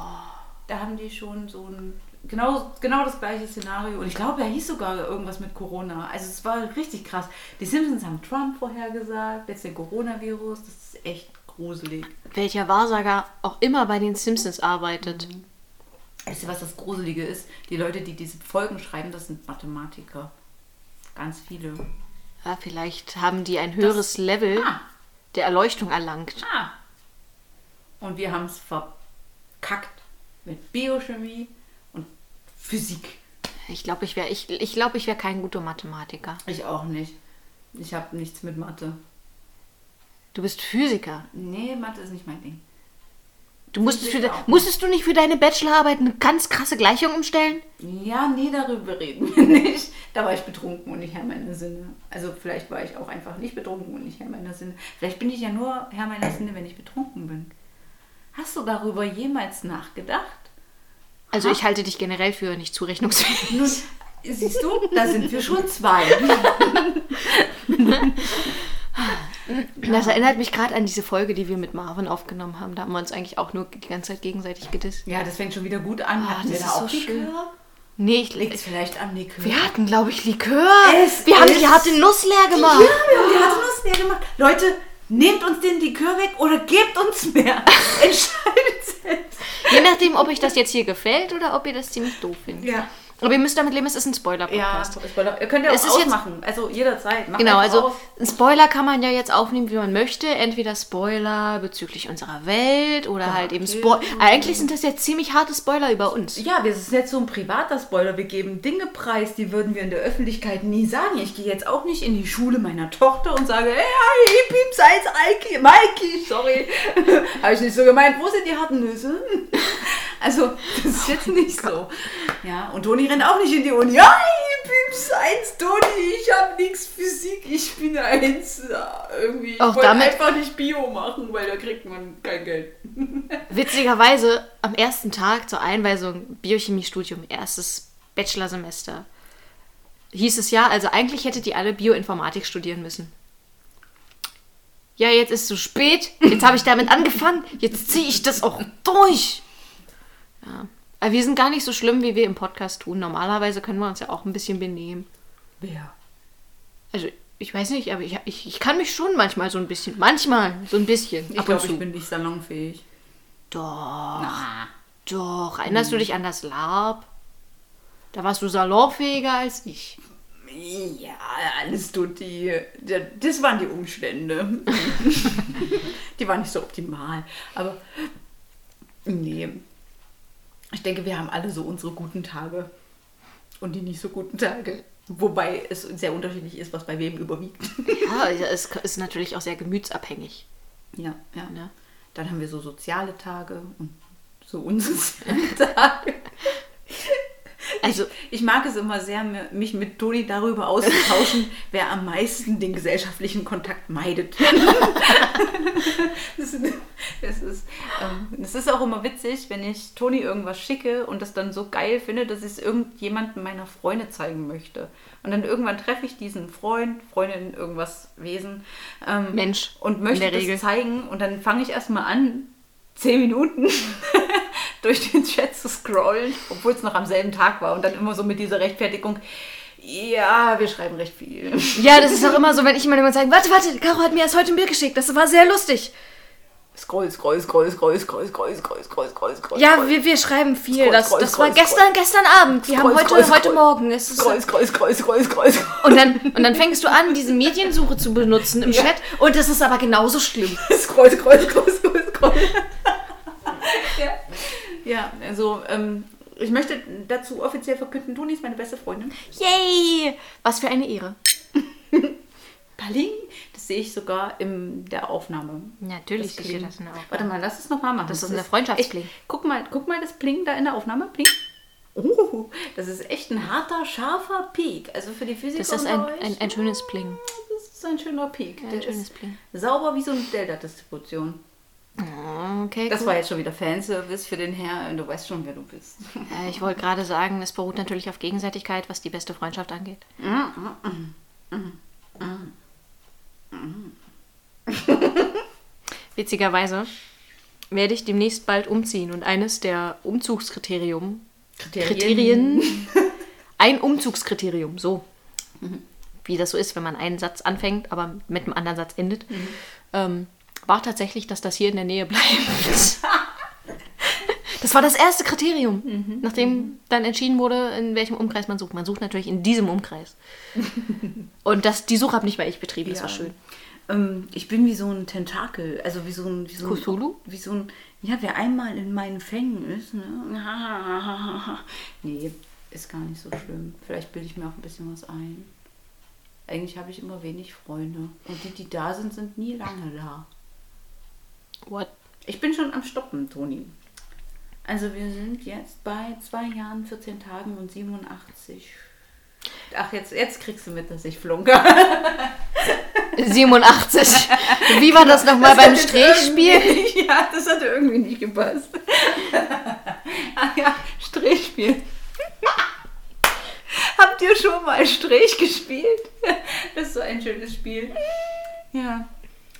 Da haben die schon so ein, genau, genau das gleiche Szenario. Und ich glaube, er hieß sogar irgendwas mit Corona. Also es war richtig krass. Die Simpsons haben Trump vorhergesagt, jetzt den Coronavirus. Das ist echt gruselig. Welcher Wahrsager auch immer bei den Simpsons arbeitet. Weißt du, was das Gruselige ist? Die Leute, die diese Folgen schreiben, das sind Mathematiker. Ganz viele. Ja, vielleicht haben die ein höheres Level Ah. der Erleuchtung erlangt. Ah. Und wir haben es verkackt mit Biochemie und Physik. Ich glaube, ich wäre ich, ich glaub, ich wär kein guter Mathematiker. Ich auch nicht. Ich habe nichts mit Mathe. Du bist Physiker. Nee, Mathe ist nicht mein Ding. Du musstest, für musstest du nicht für deine Bachelorarbeit eine ganz krasse Gleichung umstellen? Ja, nee, darüber reden wir <laughs> nicht. Da war ich betrunken und nicht Herr meiner Sinne. Also vielleicht war ich auch einfach nicht betrunken und nicht Herr meiner Sinne. Vielleicht bin ich ja nur Herr meiner Sinne, wenn ich betrunken bin. Hast du darüber jemals nachgedacht? Also ich halte dich generell für nicht zurechnungsfähig. Nun, siehst du, da sind wir schon zwei. <laughs> <laughs> Das erinnert mich gerade an diese Folge, die wir mit Marvin aufgenommen haben. Da haben wir uns eigentlich auch nur die ganze Zeit gegenseitig gedisst. Ja, das fängt schon wieder gut an. Ah, Hatten wir da ist auch so schön. Likör? Nee, ich, Liegt es vielleicht am Likör? wir hatten, glaube ich, Likör. Es wir haben die harte Nuss leer gemacht. Ja, wir haben die Nuss leer gemacht. Leute, nehmt uns den Likör weg oder gebt uns mehr. <laughs> Entscheidet selbst. Je nachdem, ob euch das jetzt hier gefällt oder ob ihr das ziemlich doof findet. Ja. Aber ihr müsst damit leben, es ist ein Ja, Spoiler-Podcast. Spoiler. Ihr könnt ja auch Es ist jetzt- ausmachen. Also jederzeit. Macht Genau, also einen Spoiler kann man ja jetzt aufnehmen, wie man möchte. Entweder Spoiler bezüglich unserer Welt oder halt eben Spoiler. Eigentlich sind das jetzt ziemlich harte Spoiler über uns. Ja, wir sind jetzt so ein privater Spoiler. Wir geben Dinge preis, die würden wir in der Öffentlichkeit nie sagen. Ich gehe jetzt auch nicht in die Schule meiner Tochter und sage, hey, Pieps, als Alki, Maiki, sorry. <laughs> Habe ich nicht so gemeint. Wo sind die harten Nüsse? Also, <laughs> das ist jetzt nicht so. Ja, und Toni rennt auch nicht in die Uni. Ja, Pieps, eins, Toni, ich habe nichts Physik, ich bin eins. Irgendwie, ich Auch wollte damit- einfach nicht Bio machen, weil da kriegt man kein Geld. <laughs> Witzigerweise am ersten Tag zur Einweisung Biochemiestudium, erstes Bachelorsemester, hieß es ja, also eigentlich hättet ihr alle Bioinformatik studieren müssen. Ja, jetzt ist es zu spät. Jetzt habe ich damit angefangen. Jetzt ziehe ich das auch durch. Ja. Aber wir sind gar nicht so schlimm, wie wir im Podcast tun. Normalerweise können wir uns ja auch ein bisschen benehmen. Wer? Also, ich weiß nicht, aber ich, ich, ich kann mich schon manchmal so ein bisschen, manchmal so ein bisschen. Ich glaube, ich bin nicht salonfähig. Doch. Na. Doch, erinnerst du dich an das Lab? Da warst du salonfähiger als ich. Ja, alles tut die. Das waren die Umstände. <laughs> die waren nicht so optimal. Aber nee. Ich denke, wir haben alle so unsere guten Tage und die nicht so guten Tage. Wobei es sehr unterschiedlich ist, was bei wem überwiegt. <laughs> Ja, es ist natürlich auch sehr gemütsabhängig. ja, ja. Ne? Dann haben wir so soziale Tage und so unsoziale <laughs> Tage. Also- ich, ich mag es immer sehr, mich mit Toni darüber auszutauschen, <laughs> wer am meisten den gesellschaftlichen Kontakt meidet. das, ist, das, ist, ähm, das ist auch immer witzig, wenn ich Toni irgendwas schicke und das dann so geil finde, dass ich es irgendjemandem meiner Freunde zeigen möchte. Und dann irgendwann treffe ich diesen Freund, Freundin, irgendwas Wesen. ähm, Mensch, Und möchte das Regel. zeigen. Und dann fange ich erstmal an, zehn Minuten durch den Chat zu scrollen, obwohl es noch am selben Tag war. Und dann immer so mit dieser Rechtfertigung, ja, wir schreiben recht viel. Ja, das ist auch immer so, wenn ich mal jemand sage, warte, warte, Caro hat mir erst heute ein Bild geschickt, das war sehr lustig. Scroll, scroll, scroll, scroll, scroll, scroll, scroll, scroll, scroll, scroll. Ja, wir, wir schreiben viel. Scroll, Das, scroll, das scroll, war gestern, gestern Abend. Wir haben heute, heute. Morgen. Es ist, Scroll, scroll, scroll, scroll, scroll, scroll. und, dann, und dann fängst du an, diese Mediensuche zu benutzen im Ja. Chat. Und das ist aber genauso schlimm. Scroll, scroll, scroll, scroll, scroll. Ja. ja, also ähm, ich möchte dazu offiziell verkünden, Toni ist meine beste Freundin. Yay! Was für eine Ehre. <laughs> Paling, das sehe ich sogar in der Aufnahme. Natürlich Das du Pling. das in der Aufnahme. Warte mal, lass es nochmal machen. Das ist eine Freundschaftspling. echt- Guck mal, guck mal das Pling da in der Aufnahme. Pling. Oh, das ist echt ein harter, scharfer Peak. Also für die Physiker Das ist ein, euch, ein, ein schönes Pling. das ist ein schöner Peak. Ein Der schönes Pling. sauber wie so eine Delta-Distribution. Okay, Das cool. war jetzt schon wieder Fanservice für den Herrn. Du weißt schon, wer du bist. Äh, Ich wollte gerade sagen, es beruht natürlich auf Gegenseitigkeit, was die beste Freundschaft angeht. <laughs> Witzigerweise werde ich demnächst bald umziehen und eines der Umzugskriterium, Kriterien, <laughs> ein Umzugskriterium, so, wie das so ist, wenn man einen Satz anfängt, aber mit einem anderen Satz endet, ähm, war tatsächlich, dass das hier in der Nähe bleibt. <laughs> Das war das erste Kriterium, nachdem dann entschieden wurde, in welchem Umkreis man sucht. Man sucht natürlich in diesem Umkreis. Und das, die Suche habe nicht mal ich betrieben, das war schön. Ähm, ich bin wie so ein Tentakel, also wie so ein... Wie so ein Cthulhu? Wie so ein... Ja, wer einmal in meinen Fängen ist, ne? <laughs> Nee, ist gar nicht so schlimm. Vielleicht bilde ich mir auch ein bisschen was ein. Eigentlich habe ich immer wenig Freunde. Und die, die da sind, sind nie lange da. What? Ich bin schon am Stoppen, Toni. Also wir sind jetzt bei zwei Jahren, 14 Tagen und 87. Ach, jetzt, jetzt kriegst du mit, dass ich flunker. 87. <laughs> Wie war das nochmal beim Strichspiel? <laughs> Ja, das hatte irgendwie nicht gepasst. Ach <laughs> ja, Strichspiel. Habt ihr schon mal Strich gespielt? Das ist so ein schönes Spiel. Ja.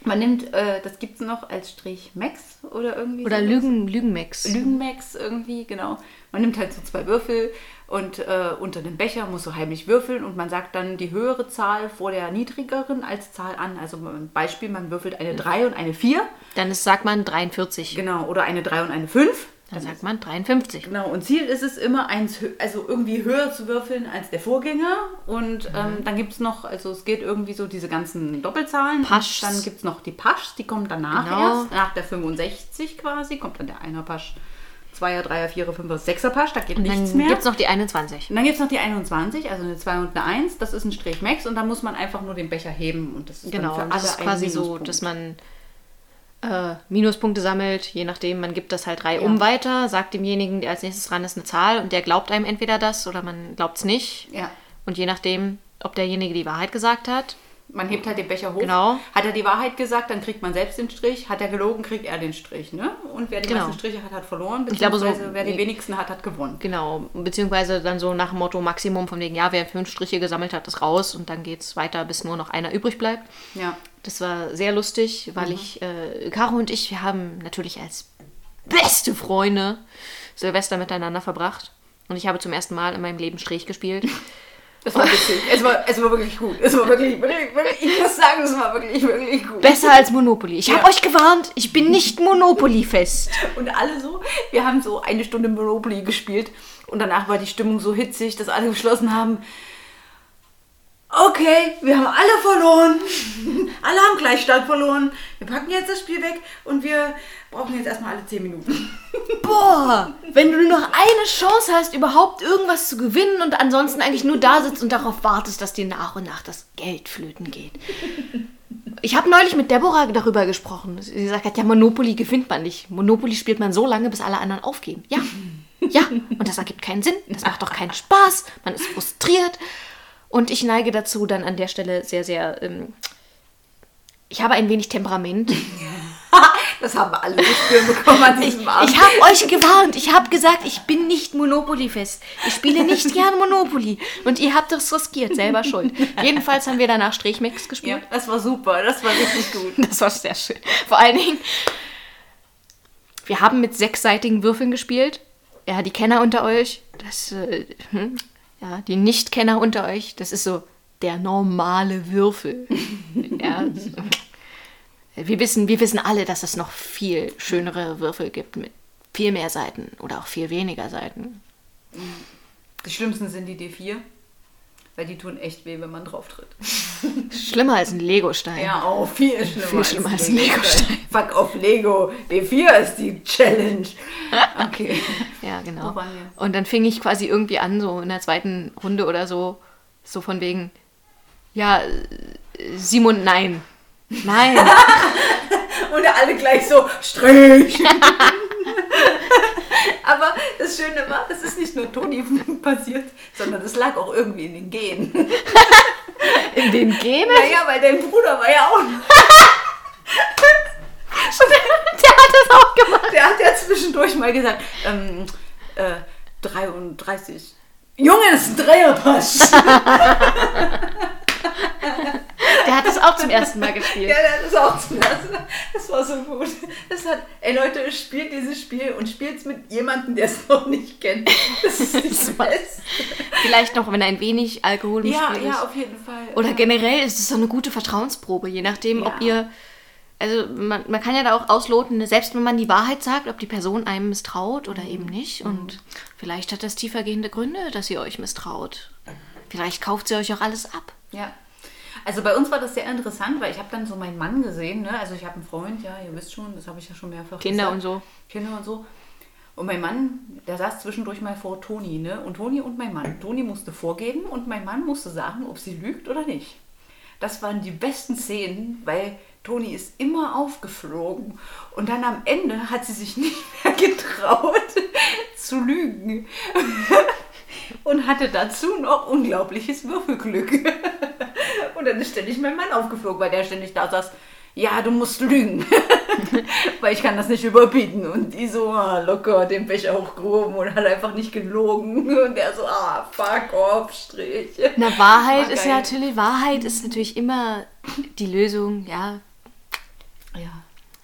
Man nimmt, äh, das gibt es noch als Strich Max oder irgendwie. Oder sowas. Lügen, Lügenmax. Lügenmax irgendwie, genau. Man nimmt halt so zwei Würfel und äh, unter dem Becher muss so heimlich würfeln und man sagt dann die höhere Zahl vor der niedrigeren als Zahl an. Also ein Beispiel, man würfelt eine 3 und eine 4, Dann ist, sagt man 43. genau, oder eine 3 und eine 5. Dann sagt man 53. Genau, und Ziel ist es immer, eins, also irgendwie höher zu würfeln als der Vorgänger. Und ähm, dann gibt es noch, also es geht irgendwie so diese ganzen Doppelzahlen. Paschs. Dann gibt es noch die Paschs, die kommen danach Genau. erst. Nach der 65 quasi kommt dann der Einer Pasch, Zweier, Dreier, Vierer, Fünfer, Sechser Pasch, da geht nichts dann mehr. gibt es noch die 21. Und dann gibt es noch die 21, also eine 2 und eine 1. Das ist ein Strich Max und da muss man einfach nur den Becher heben. Und das ist Genau, dann für das alle ist ein quasi so, dass man äh, Minuspunkte sammelt, je nachdem, man gibt das halt drei um weiter, sagt demjenigen, der als nächstes dran ist, eine Zahl und der glaubt einem entweder das oder man glaubt es nicht. Ja. Und je nachdem, ob derjenige die Wahrheit gesagt hat, Man hebt halt den Becher hoch. Genau. Hat er die Wahrheit gesagt, dann kriegt man selbst den Strich. Hat er gelogen, kriegt er den Strich. Ne? Und wer die Genau. meisten Striche hat, hat verloren. Ich glaube, so- Beziehungsweise wer die wenigsten hat, hat gewonnen. genau, beziehungsweise dann so nach dem Motto Maximum von wegen, ja, wer fünf Striche gesammelt hat, ist raus und dann geht es weiter, bis nur noch einer übrig bleibt. Ja. Das war sehr lustig, weil ich, äh, Caro und ich, wir haben natürlich als beste Freunde Silvester miteinander verbracht. Und ich habe zum ersten Mal in meinem Leben Strich gespielt. <laughs> Das war witzig. es, war, es war wirklich gut. Es war wirklich, wirklich, wirklich, ich muss sagen, es war wirklich, wirklich gut. Besser als Monopoly. Ich habe Ja. euch gewarnt, ich bin nicht Monopoly-fest. Und alle so, wir haben so eine Stunde Monopoly gespielt und danach war die Stimmung so hitzig, dass alle beschlossen haben, okay, wir haben alle verloren. <laughs> alle haben gleich stark verloren. Wir packen jetzt das Spiel weg und wir brauchen jetzt erstmal alle 10 Minuten. <laughs> Boah, wenn du nur noch eine Chance hast, überhaupt irgendwas zu gewinnen und ansonsten eigentlich nur da sitzt und darauf wartest, dass dir nach und nach das Geld flöten geht. Ich habe neulich mit Deborah darüber gesprochen. Sie hat, ja, Monopoly gewinnt man nicht. Monopoly spielt man so lange, bis alle anderen aufgeben. Ja, Ja, und das ergibt keinen Sinn. Das macht doch keinen Spaß. Man ist frustriert. Und ich neige dazu dann an der Stelle sehr, sehr. Ähm, ich habe ein wenig Temperament. <laughs> Das haben wir alle gespürt bekommen an Ich, diesem Abend. ich habe euch gewarnt. Ich habe gesagt, ich bin nicht Monopoly-fest. Ich spiele nicht gern Monopoly. Und ihr habt es riskiert, selber schuld. Jedenfalls haben wir danach Strichmix ja, gespielt. das war super, das war richtig gut. <laughs> Das war sehr schön. Vor allen Dingen, wir haben mit sechsseitigen Würfeln gespielt. Ja, die Kenner unter euch, das, äh, hm, ja, die Nicht-Kenner unter euch, das ist so der normale Würfel. <laughs> ja, so. wir, wissen, wir wissen alle, dass es noch viel schönere Würfel gibt mit viel mehr Seiten oder auch viel weniger Seiten. Die schlimmsten sind die D4, weil die tun echt weh, wenn man drauf tritt. Schlimmer als ein Legostein. Ja, auch viel schlimmer, Viel schlimmer als ein Legostein. Fuck auf Lego. D4 ist die Challenge. <laughs> Okay. Ja, genau. Und dann fing ich quasi irgendwie an, so in der zweiten Runde oder so, so von wegen, ja, Simon, nein. <laughs> Nein. Und alle gleich so, Strich. <laughs> Aber das Schöne war, das ist nicht nur Toni <laughs> passiert, sondern das lag auch irgendwie in den Genen. <laughs> In den Genen? Naja, weil dein Bruder war ja auch. Der hat das auch gemacht. Der hat ja zwischendurch mal gesagt, ähm, äh, 33. Junge, das ist ein Dreierpass. <laughs> Der hat das auch zum ersten Mal gespielt. Ja, das ist auch zum ersten Mal. Das war so gut. Das hat, ey Leute, spielt dieses Spiel und spielt es mit jemandem, der es noch nicht kennt. Das ist das <laughs> Beste. Vielleicht noch, wenn ein wenig Alkohol im Ja, Spiel ja, ist. auf jeden Fall. Oder generell ist es so eine gute Vertrauensprobe, je nachdem, ob Ja. ihr. Also man, man kann ja da auch ausloten, selbst wenn man die Wahrheit sagt, ob die Person einem misstraut oder eben nicht. Und vielleicht hat das tiefergehende Gründe, dass sie euch misstraut. Vielleicht kauft sie euch auch alles ab. Ja. Also bei uns war das sehr interessant, weil ich habe dann so meinen Mann gesehen. Ne? Also ich habe einen Freund, ja, ihr wisst schon, das habe ich ja schon mehrfach Kinder gesagt. und so. Kinder und so. Und mein Mann, der saß zwischendurch mal vor Toni, ne? Und Toni und mein Mann. Toni musste vorgeben und mein Mann musste sagen, ob sie lügt oder nicht. Das waren die besten Szenen, weil Toni ist immer aufgeflogen. Und dann am Ende hat sie sich nicht <laughs> mehr getraut <laughs> zu lügen. <laughs> Und hatte dazu noch unglaubliches Würfelglück. Und dann ist ständig mein Mann aufgeflogen, weil der ständig da saß. Ja, du musst lügen. <laughs> weil ich kann das nicht überbieten. Und die so ah, locker den Becher hochgehoben und hat einfach nicht gelogen. Und der so, ah, fuck off, Strich. Na, Wahrheit War ist geil. ja natürlich, Wahrheit ist natürlich immer die Lösung, ja, Ja,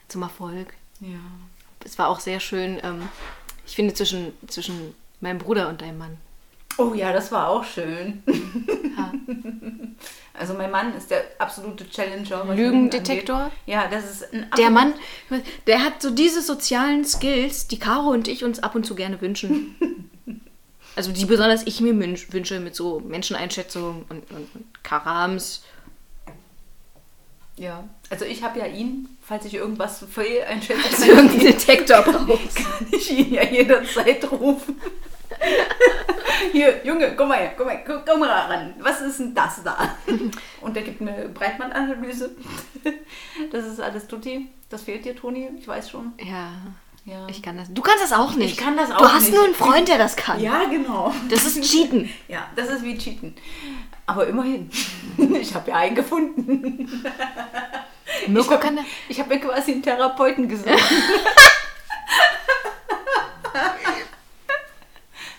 zum Erfolg. ja. Es war auch sehr schön, ähm, ich finde, zwischen, zwischen meinem Bruder und deinem Mann. Oh ja, das war auch schön. Ja. <laughs> Also mein Mann ist der absolute Challenger. Lügendetektor? Ja, das ist ein Der absolut- Mann, der hat so diese sozialen Skills, die Caro und ich uns ab und zu gerne wünschen. <laughs> Also die besonders ich mir wünsch- wünsche mit so Menscheneinschätzung und, und, und Karams. Ja, also ich habe ja ihn, falls ich irgendwas fehleinschätze, Also irgendeinen <laughs> Detektor brauchst. kann ich ihn ja jederzeit rufen. <laughs> Hier, Junge, komm mal her, komm mal, komm, komm mal ran. Was ist denn das da? <laughs> Und der gibt eine Breitbandanalyse. Das ist alles Tutti. Das fehlt dir, Toni, ich weiß schon. Ja, Ja, ich kann das. Du kannst das auch nicht. Ich kann das Du auch hast nicht. nur einen Freund, der das kann. ja genau. Das ist Cheaten. <laughs> Ja, das ist wie Cheaten. Aber immerhin. Ich habe ja einen gefunden. Mirko kann das. Ich habe mir quasi einen Therapeuten gesucht.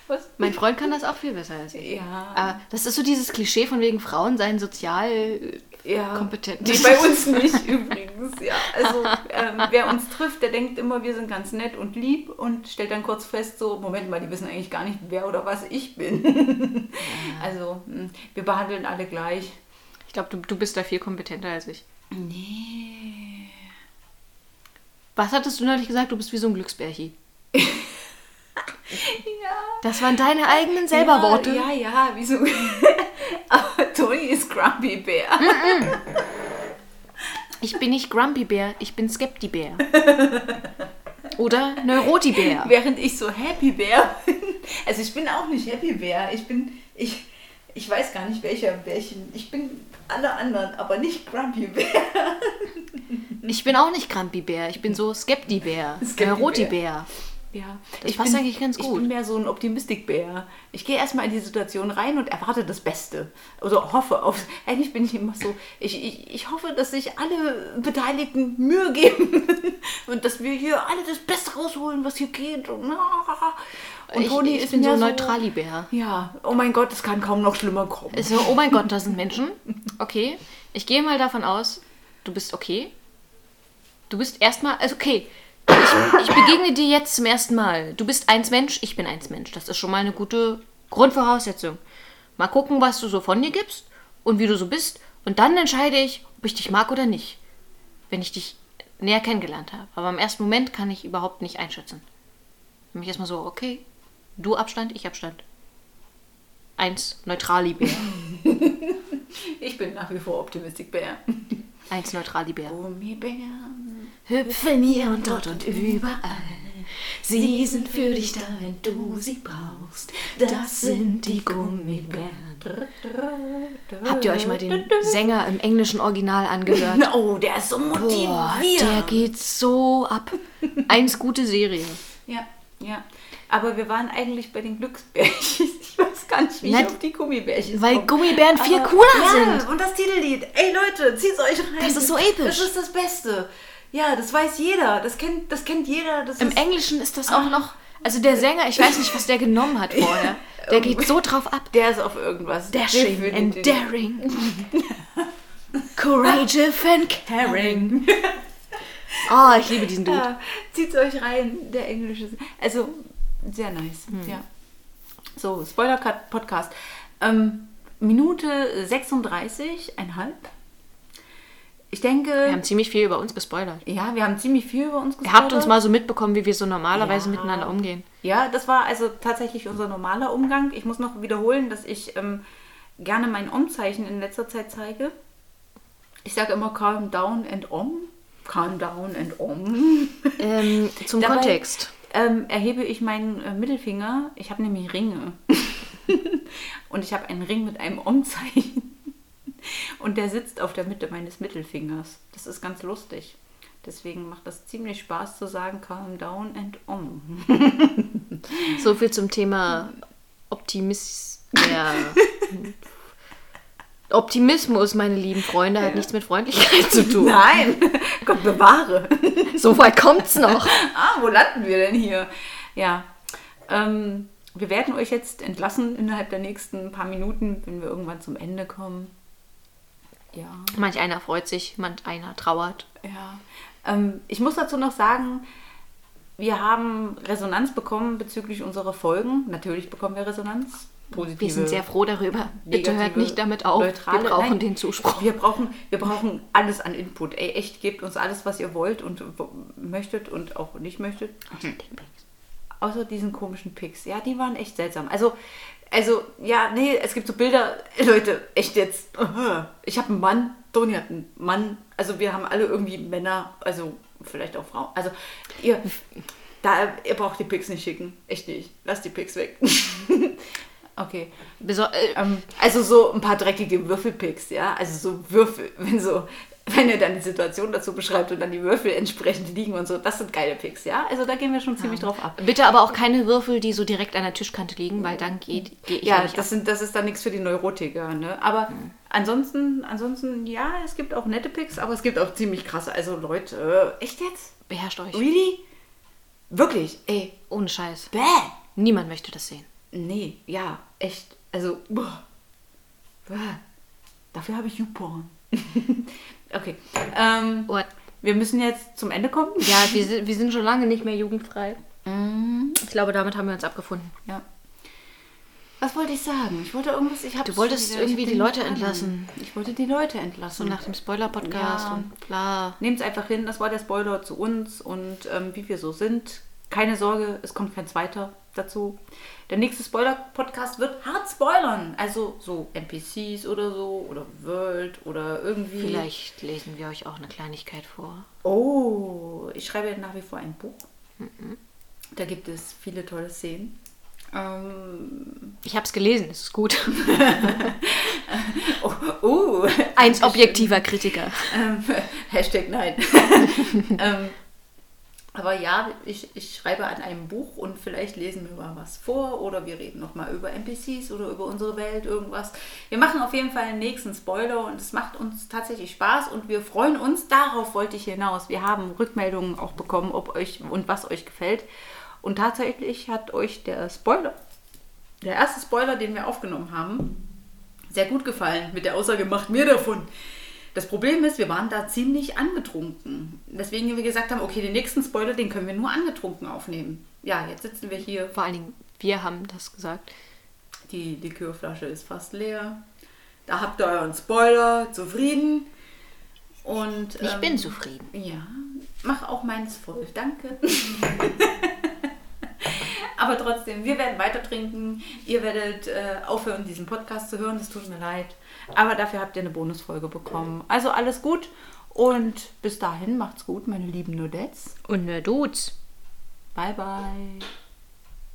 Was? Mein Freund kann das auch viel besser als ich. Ja. Aber das ist so dieses Klischee von wegen Frauen seien sozial äh, ja. kompetent. Nee, bei uns nicht <laughs> übrigens, ja. Also ähm, wer uns trifft, der denkt immer, wir sind ganz nett und lieb und stellt dann kurz fest, so, Moment mal, die wissen eigentlich gar nicht, wer oder was ich bin. <laughs> Also, mh, wir behandeln alle gleich. Ich glaube, du, du bist da viel kompetenter als ich. Nee. Was hattest du neulich gesagt? Du bist wie so ein Glücksbärchi. <laughs> Ja. Das waren deine eigenen selber Worte. Ja, ja, ja, wieso? <laughs> Aber Toni ist Grumpy Bear. Ich bin nicht Grumpy Bär, ich bin Skepti Bär. Oder Neuroti Bär. Während ich so Happy Bear bin. Also ich bin auch nicht Happy Bear. Ich bin, ich, ich weiß gar nicht welcher Bärchen. Ich bin alle anderen, aber nicht Grumpy Bear. Ich bin auch nicht Grumpy Bär, ich bin so Skepti Bär. Skepti Neuroti Bär. Bär. Ja, Das ich passt bin, eigentlich ganz Ich gut. bin mehr so ein Optimistikbär. Ich gehe erstmal in die Situation rein und erwarte das Beste. Also hoffe auf. Eigentlich bin ich immer so. Ich, ich, ich hoffe, dass sich alle Beteiligten Mühe geben <laughs> und dass wir hier alle das Beste rausholen, was hier geht. Und, und ich, Toni ich ist bin so Neutralibär. Ja, oh mein Gott, es kann kaum noch schlimmer kommen. So, oh mein Gott, da sind <laughs> Menschen. Okay. Ich gehe mal davon aus, du bist okay. Du bist erstmal, also okay. Ich, ich begegne dir jetzt zum ersten Mal. Du bist eins Mensch, ich bin eins Mensch. Das ist schon mal eine gute Grundvoraussetzung. Mal gucken, was du so von dir gibst und wie du so bist. Und dann entscheide ich, ob ich dich mag oder nicht. Wenn ich dich näher kennengelernt habe. Aber im ersten Moment kann ich überhaupt nicht einschätzen. Mich erstmal so, okay, du Abstand, ich Abstand. Eins Neutralibär. <laughs> Ich bin nach wie vor Optimistikbär. Eins Neutralibär. Gummibären. Hüpfen hier und dort und überall. Sie sind für dich da, wenn du sie brauchst. Das sind die Gummibären. Habt ihr euch mal den Sänger im englischen Original angehört? <laughs> Oh, der ist so Boah, motivierend. der geht so ab. Eins gute Serie. Ja, ja. Aber wir waren eigentlich bei den Glücksbärchen. <laughs> Ich weiß gar nicht, wie Na, ich auf die Gummibärchen weil komme. Gummibären viel Aber- cooler ja, sind. und das Titellied. Ey Leute, zieht's euch rein. Das ist so episch. Das ist das Beste. Ja, das weiß jeder. Das kennt, das kennt jeder. Das Im ist, Englischen ist das auch noch. Also der Sänger, ich weiß nicht, was der genommen hat <laughs> vorher. Der geht so drauf ab. der ist auf irgendwas. Dashing and daring. <laughs> Courageous and caring. Oh, <laughs> ich liebe diesen Dude. Ja, zieht's euch rein, der englische. Also, sehr nice. Hm. Ja. So, Spoiler-Podcast. Ähm, Minute 36, einhalb. Ich denke, Wir haben ziemlich viel über uns gespoilert. ja, wir haben ziemlich viel über uns Ihr habt uns gespoilert. mal so mitbekommen, wie wir so normalerweise Ja. miteinander umgehen. Ja, das war also tatsächlich unser normaler Umgang. Ich muss noch wiederholen, dass ich ähm, gerne mein Om-Zeichen in letzter Zeit zeige. Ich sage immer calm down and om. Calm down and om. <laughs> Ähm, zum Dabei- Kontext. ähm, erhebe ich meinen äh, Mittelfinger. Ich habe nämlich Ringe. <laughs> Und ich habe einen Ring mit einem Om-Zeichen. Und der sitzt auf der Mitte meines Mittelfingers. Das ist ganz lustig. Deswegen macht das ziemlich Spaß zu sagen, calm down and om. <laughs> So viel zum Thema Optimis ja. Optimismus, meine lieben Freunde, hat nichts mit Freundlichkeit zu tun. Nein, <laughs> Gott bewahre. So weit kommt's noch. ah, wo landen wir denn hier? Ja, ähm, wir werden euch jetzt entlassen innerhalb der nächsten paar Minuten, wenn wir irgendwann zum Ende kommen. Ja. Manch einer freut sich, manch einer trauert. Ja, ähm, ich muss dazu noch sagen, wir haben Resonanz bekommen bezüglich unserer Folgen. Natürlich bekommen wir Resonanz. Positive, Wir sind sehr froh darüber. Bitte hört nicht damit auf. neutrale- wir brauchen Nein, den Zuspruch. Wir brauchen, wir brauchen alles an Input. Ey, echt, gebt uns alles, was ihr wollt und möchtet und auch nicht möchtet. Außer diesen komischen Pics. Ja, die waren echt seltsam. Also, also, ja, nee, es gibt so Bilder. <laughs> Leute, echt jetzt. Ich habe einen Mann, Toni hat einen Mann. Also, wir haben alle irgendwie Männer, also vielleicht auch Frauen. Also, ihr, da, ihr braucht die Pics nicht schicken. Echt nicht. Lasst die Pics weg. <laughs> okay. Beso äh, Ähm, also so ein paar dreckige Würfelpicks, ja. Also so Würfel, <laughs> wenn so, wenn er dann die Situation dazu beschreibt und dann die Würfel entsprechend liegen und so, das sind geile Picks, ja. Also da gehen wir schon ziemlich drauf ab. bitte aber auch keine Würfel, die so direkt an der Tischkante liegen, weil dann geht, ich Ja, nicht das, sind, das ist dann nichts für die Neurotiker, ne? Aber ansonsten, ansonsten, ja, es gibt auch nette Picks, aber es gibt auch ziemlich krasse. Also Leute, echt jetzt? Beherrscht euch. Really? Wirklich? Ey, Ohne Scheiß. bäh. Niemand möchte das sehen. Nee, ja, echt. Also, boah. Dafür habe ich YouPorn. <laughs> okay. Ähm, What? wir müssen jetzt zum Ende kommen. Ja, wir sind, wir sind schon lange nicht mehr jugendfrei. Mhm. Ich glaube, damit haben wir uns abgefunden. Ja. Was wollte ich sagen? Ich wollte irgendwas. Ich Du wolltest wieder- irgendwie die Leute entlassen. Ich wollte die Leute So entlassen. nach dem Spoiler-Podcast Ja. und bla. Nehmt es einfach hin, das war der Spoiler zu uns und ähm, wie wir so sind. Keine Sorge, es kommt kein zweiter dazu. Der nächste Spoiler-Podcast wird hart spoilern. Also so NPCs oder so oder World oder irgendwie. Vielleicht lesen wir euch auch eine Kleinigkeit vor. Oh, ich schreibe nach wie vor ein Buch. Da gibt es viele tolle Szenen. Ähm, Ich habe es gelesen, es ist gut. <laughs> oh, oh, Ein objektiver Kritiker. Ähm, <laughs> Hashtag nein. <laughs> ähm, Aber ja, ich, ich schreibe an einem Buch und vielleicht lesen wir mal was vor oder wir reden nochmal über NPCs oder über unsere Welt, irgendwas. Wir machen auf jeden Fall einen nächsten Spoiler und es macht uns tatsächlich Spaß und wir freuen uns. Darauf wollte ich hinaus. Wir haben Rückmeldungen auch bekommen, ob euch und was euch gefällt. Und tatsächlich hat euch der Spoiler, der erste Spoiler, den wir aufgenommen haben, sehr gut gefallen. Mit der Aussage, macht mir davon. Das Problem ist, wir waren da ziemlich angetrunken. Deswegen wir gesagt haben, okay, den nächsten Spoiler, den können wir nur angetrunken aufnehmen. Ja, jetzt sitzen wir hier. Vor allen Dingen, wir haben das gesagt. Die Likörflasche ist fast leer. Da habt ihr euren Spoiler, zufrieden. Und, Ich ähm, bin zufrieden. Ja, mach auch meins voll. Danke. <laughs> Aber trotzdem, wir werden weiter trinken. Ihr werdet äh, aufhören, diesen Podcast zu hören. Das tut mir leid. Aber dafür habt ihr eine Bonusfolge bekommen. Also alles gut. Und bis dahin macht's gut, meine lieben Nudettes. Und nur Dudes. Bye, bye.